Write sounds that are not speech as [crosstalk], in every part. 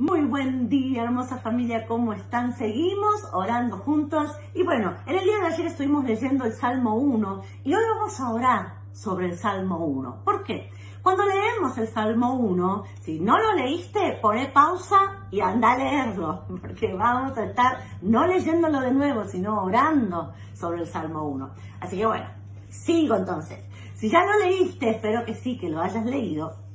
Muy buen día, hermosa familia, ¿cómo están? Seguimos orando juntos. Y bueno, en el día de ayer estuvimos leyendo el Salmo 1 y hoy vamos a orar sobre el Salmo 1. ¿Por qué? Cuando leemos el Salmo 1, si no lo leíste, pone pausa y anda a leerlo, [laughs] porque vamos a estar no leyéndolo de nuevo, sino orando sobre el Salmo 1. Así que bueno, sigo entonces. Si ya lo leíste, espero que sí, que lo hayas leído.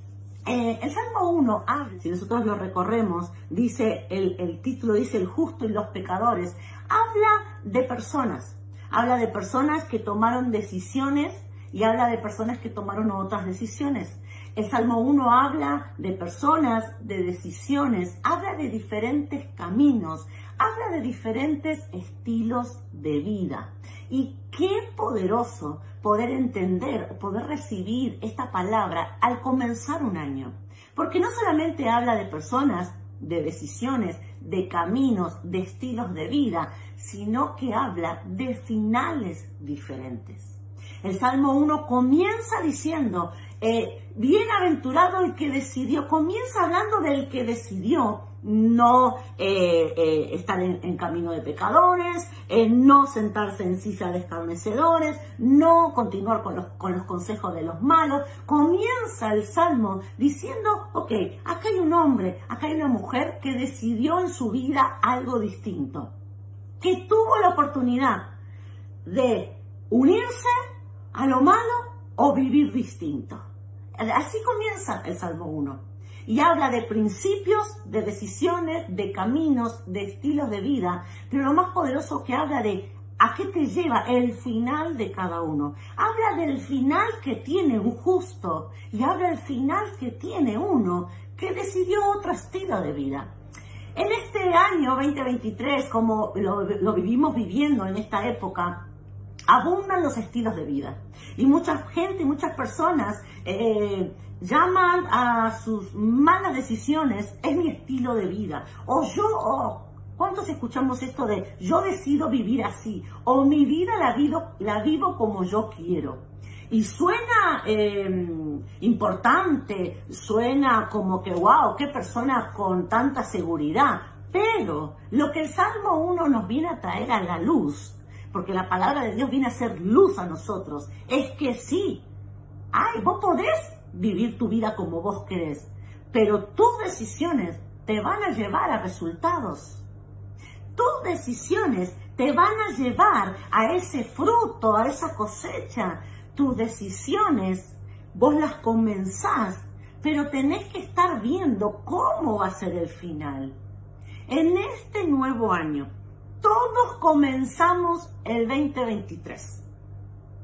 El Salmo 1 habla, si nosotros lo recorremos, dice, el, el título dice el justo y los pecadores, habla de personas, habla de personas que tomaron decisiones y habla de personas que tomaron otras decisiones. El Salmo 1 habla de personas, de decisiones, habla de diferentes caminos, habla de diferentes estilos de vida. Y qué poderoso poder entender, poder recibir esta palabra al comenzar un año. Porque no solamente habla de personas, de decisiones, de caminos, de estilos de vida, sino que habla de finales diferentes. El Salmo 1 comienza diciendo, eh, bienaventurado el que decidió, comienza hablando del que decidió no eh, eh, estar en, camino de pecadores, no sentarse en silla de escarnecedores, no continuar con los, con los consejos de los malos. Comienza el salmo diciendo, ok, acá hay un hombre, acá hay una mujer que decidió en su vida algo distinto, que tuvo la oportunidad de unirse a lo malo o vivir distinto. Así comienza el Salmo 1 y habla de principios, de decisiones, de caminos, de estilos de vida, pero lo más poderoso que habla de a qué te lleva el final de cada uno. Habla del final que tiene un justo y habla del final que tiene uno que decidió otro estilo de vida. En este año 2023, como lo, vivimos viviendo en esta época, abundan los estilos de vida. Y mucha gente, muchas personas eh, llaman a sus malas decisiones, es mi estilo de vida. O yo, ¿cuántos escuchamos esto de yo decido vivir así? O mi vida la vivo, la vivo como yo quiero. Y suena em, importante, suena como que, wow, qué persona con tanta seguridad. Pero lo que el Salmo 1 nos viene a traer a la luz, porque la palabra de Dios viene a ser luz a nosotros, es que sí, ay, vos podés vivir tu vida como vos querés, pero tus decisiones te van a llevar a resultados. Tus decisiones te van a llevar a ese fruto, a esa cosecha. Tus decisiones, vos las comenzás, pero tenés que estar viendo cómo va a ser el final. En este nuevo año, todos comenzamos el 2023.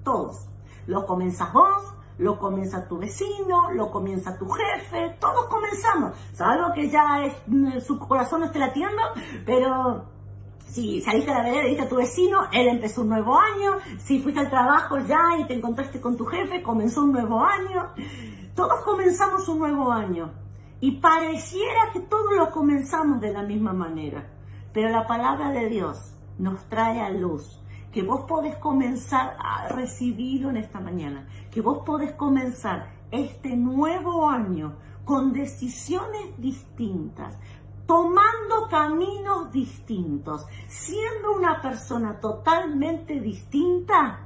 Todos. Lo comenzás vos, lo comienza tu vecino, lo comienza tu jefe, todos comenzamos. Salvo que ya mm, su corazón no esté latiendo, pero si saliste a la vereda y viste a tu vecino, él empezó un nuevo año. Si fuiste al trabajo ya y te encontraste con tu jefe, comenzó un nuevo año. Todos comenzamos un nuevo año. Y pareciera que todos lo comenzamos de la misma manera. Pero la palabra de Dios nos trae a luz que vos podés comenzar a recibirlo en esta mañana, que vos podés comenzar este nuevo año con decisiones distintas, tomando caminos distintos, siendo una persona totalmente distinta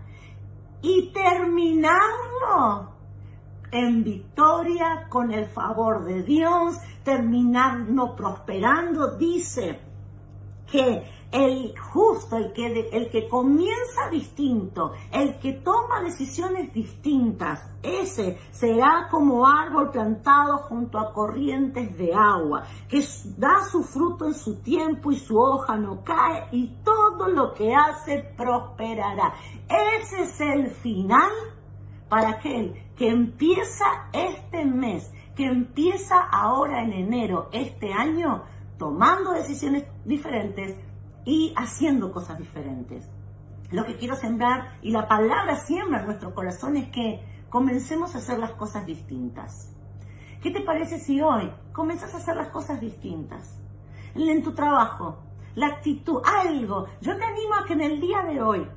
y terminarlo en victoria con el favor de Dios, terminarlo prosperando, dice que el justo, el que, el que comienza distinto, el que toma decisiones distintas, ese será como árbol plantado junto a corrientes de agua, que da su fruto en su tiempo y su hoja no cae y todo lo que hace prosperará. Ese es el final para aquel que empieza este mes, que empieza ahora en enero, este año, tomando decisiones diferentes, y haciendo cosas diferentes. Lo que quiero sembrar y la palabra siembra en nuestro corazón es que comencemos a hacer las cosas distintas. ¿Qué te parece si hoy comenzas a hacer las cosas distintas? En tu trabajo, la actitud, algo. Yo te animo a que en el día de hoy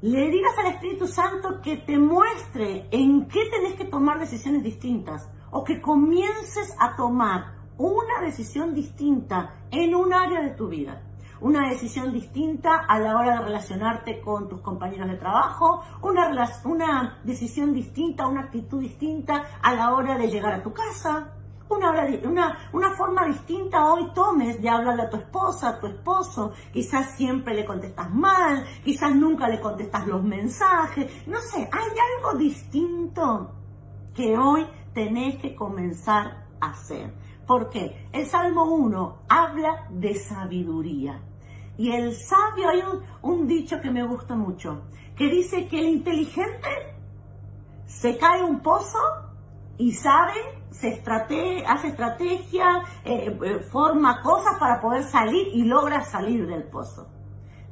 le digas al Espíritu Santo que te muestre en qué tenés que tomar decisiones distintas o que comiences a tomar una decisión distinta en un área de tu vida. Una decisión distinta a la hora de relacionarte con tus compañeros de trabajo, una, una decisión distinta, una actitud distinta a la hora de llegar a tu casa, una, una, una, forma distinta hoy tomes de hablarle a tu esposa, a tu esposo. Quizás siempre le contestas mal, quizás nunca le contestas los mensajes. No sé, hay algo distinto que hoy tenés que comenzar a hacer. ¿Por qué? El Salmo 1 habla de sabiduría. Y el sabio, hay un, dicho que me gusta mucho, que dice que el inteligente se cae un pozo y sabe, se hace estrategia, eh, eh, forma cosas para poder salir y logra salir del pozo.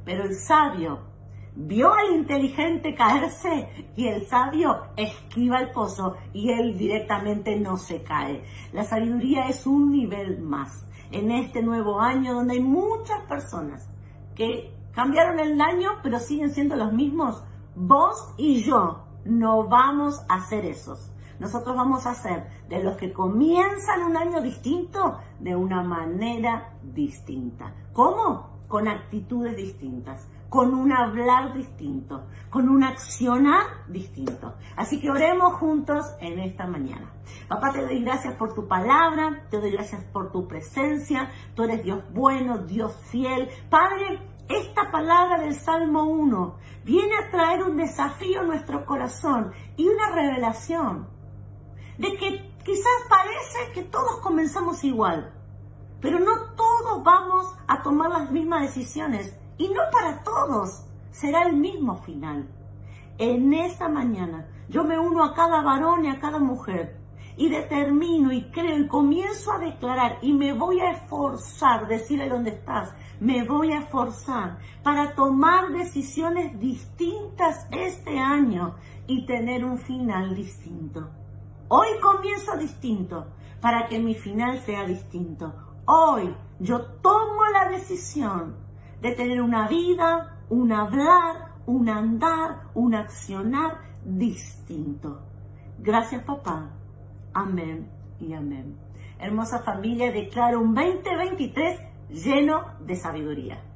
Pero el sabio vio al inteligente caerse y el sabio esquiva el pozo y él directamente no se cae. La sabiduría es un nivel más en este nuevo año donde hay muchas personas que cambiaron el año pero siguen siendo los mismos. Vos y yo no vamos a ser esos. Nosotros vamos a ser de los que comienzan un año distinto de una manera distinta. ¿Cómo? Con actitudes distintas, con un hablar distinto, con un accionar distinto. Así que oremos juntos en esta mañana. Papá, te doy gracias por tu palabra, te doy gracias por tu presencia. Tú eres Dios bueno, Dios fiel. Padre, esta palabra del Salmo 1 viene a traer un desafío a nuestro corazón y una revelación de que quizás parece que todos comenzamos igual, pero no todos vamos a tomar las mismas decisiones y no para todos será el mismo final. En esta mañana yo me uno a cada varón y a cada mujer y determino y creo y comienzo a declarar y me voy a esforzar, decirle dónde estás, me voy a esforzar para tomar decisiones distintas este año y tener un final distinto. Hoy comienzo distinto para que mi final sea distinto. Hoy yo tomo la decisión de tener una vida, un hablar, un andar, un accionar distinto. Gracias papá. Amén y amén. Hermosa familia, declaro un 2023 lleno de sabiduría.